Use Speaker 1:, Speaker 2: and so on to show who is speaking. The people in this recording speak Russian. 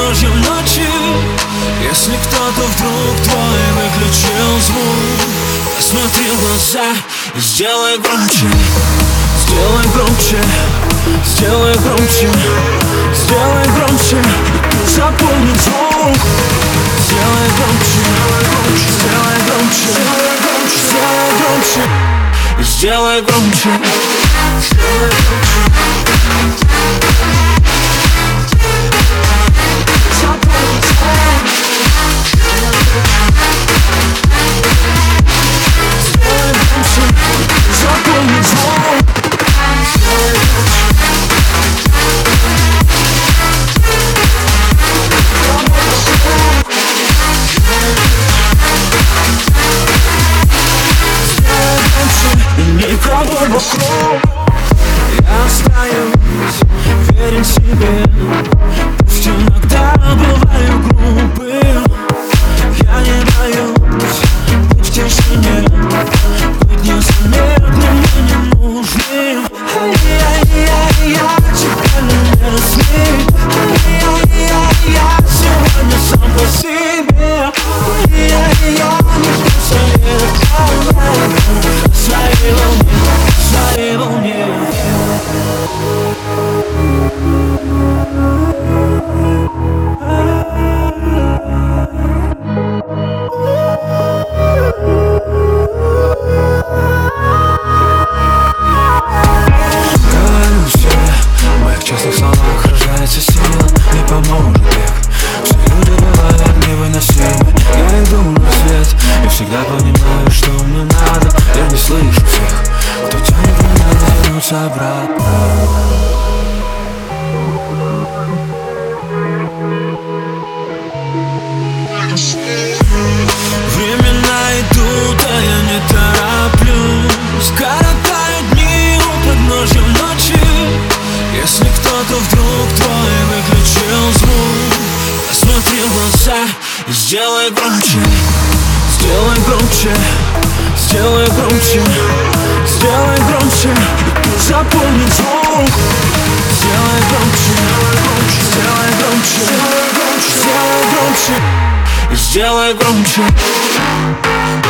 Speaker 1: подножьем ночи Если кто-то вдруг твой выключил звук Посмотри в глаза и сделай громче. Сделай громче, сделай громче Сделай громче, ты запомни звук. Сделай громче, сделай громче Сделай громче, сделай громче, сделай громче. Тишине Быть незаметным и Не поможет бег Все люди бывают невыносимы Я иду на свет и всегда понимаю, что мне надо Я не слышу всех кто тянет меня вернуться обратно Времена идут, а я не тороплюсь. Коротают дни у подножья ночи. Если кто-то И сделай громче. Сделай громче, сделай громче. Сделай громче, запомни звук. Сделай громче, сделай громче. Сделай громче, сделай громче